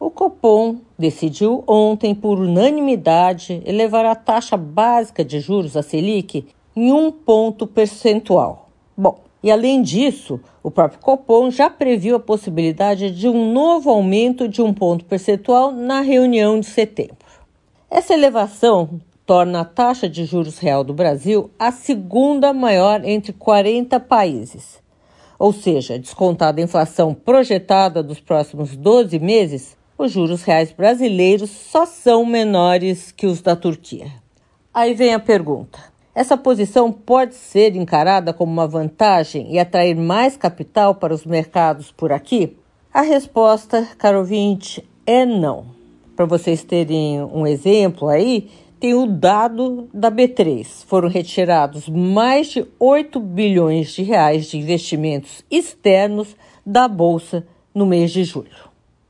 o Copom decidiu ontem, por unanimidade, elevar a taxa básica de juros, a Selic, em um ponto percentual. Bom, e além disso, o próprio Copom já previu a possibilidade de um novo aumento de um ponto percentual na reunião de setembro. Essa elevação torna a taxa de juros real do Brasil a segunda maior entre 40 países. Ou seja, descontada a inflação projetada dos próximos 12 meses, os juros reais brasileiros só são menores que os da Turquia. Aí vem a pergunta: essa posição pode ser encarada como uma vantagem e atrair mais capital para os mercados por aqui? A resposta, caro ouvinte, é não. Para vocês terem um exemplo aí, tem o dado da B3. Foram retirados mais de 8 bilhões de reais de investimentos externos da bolsa no mês de julho.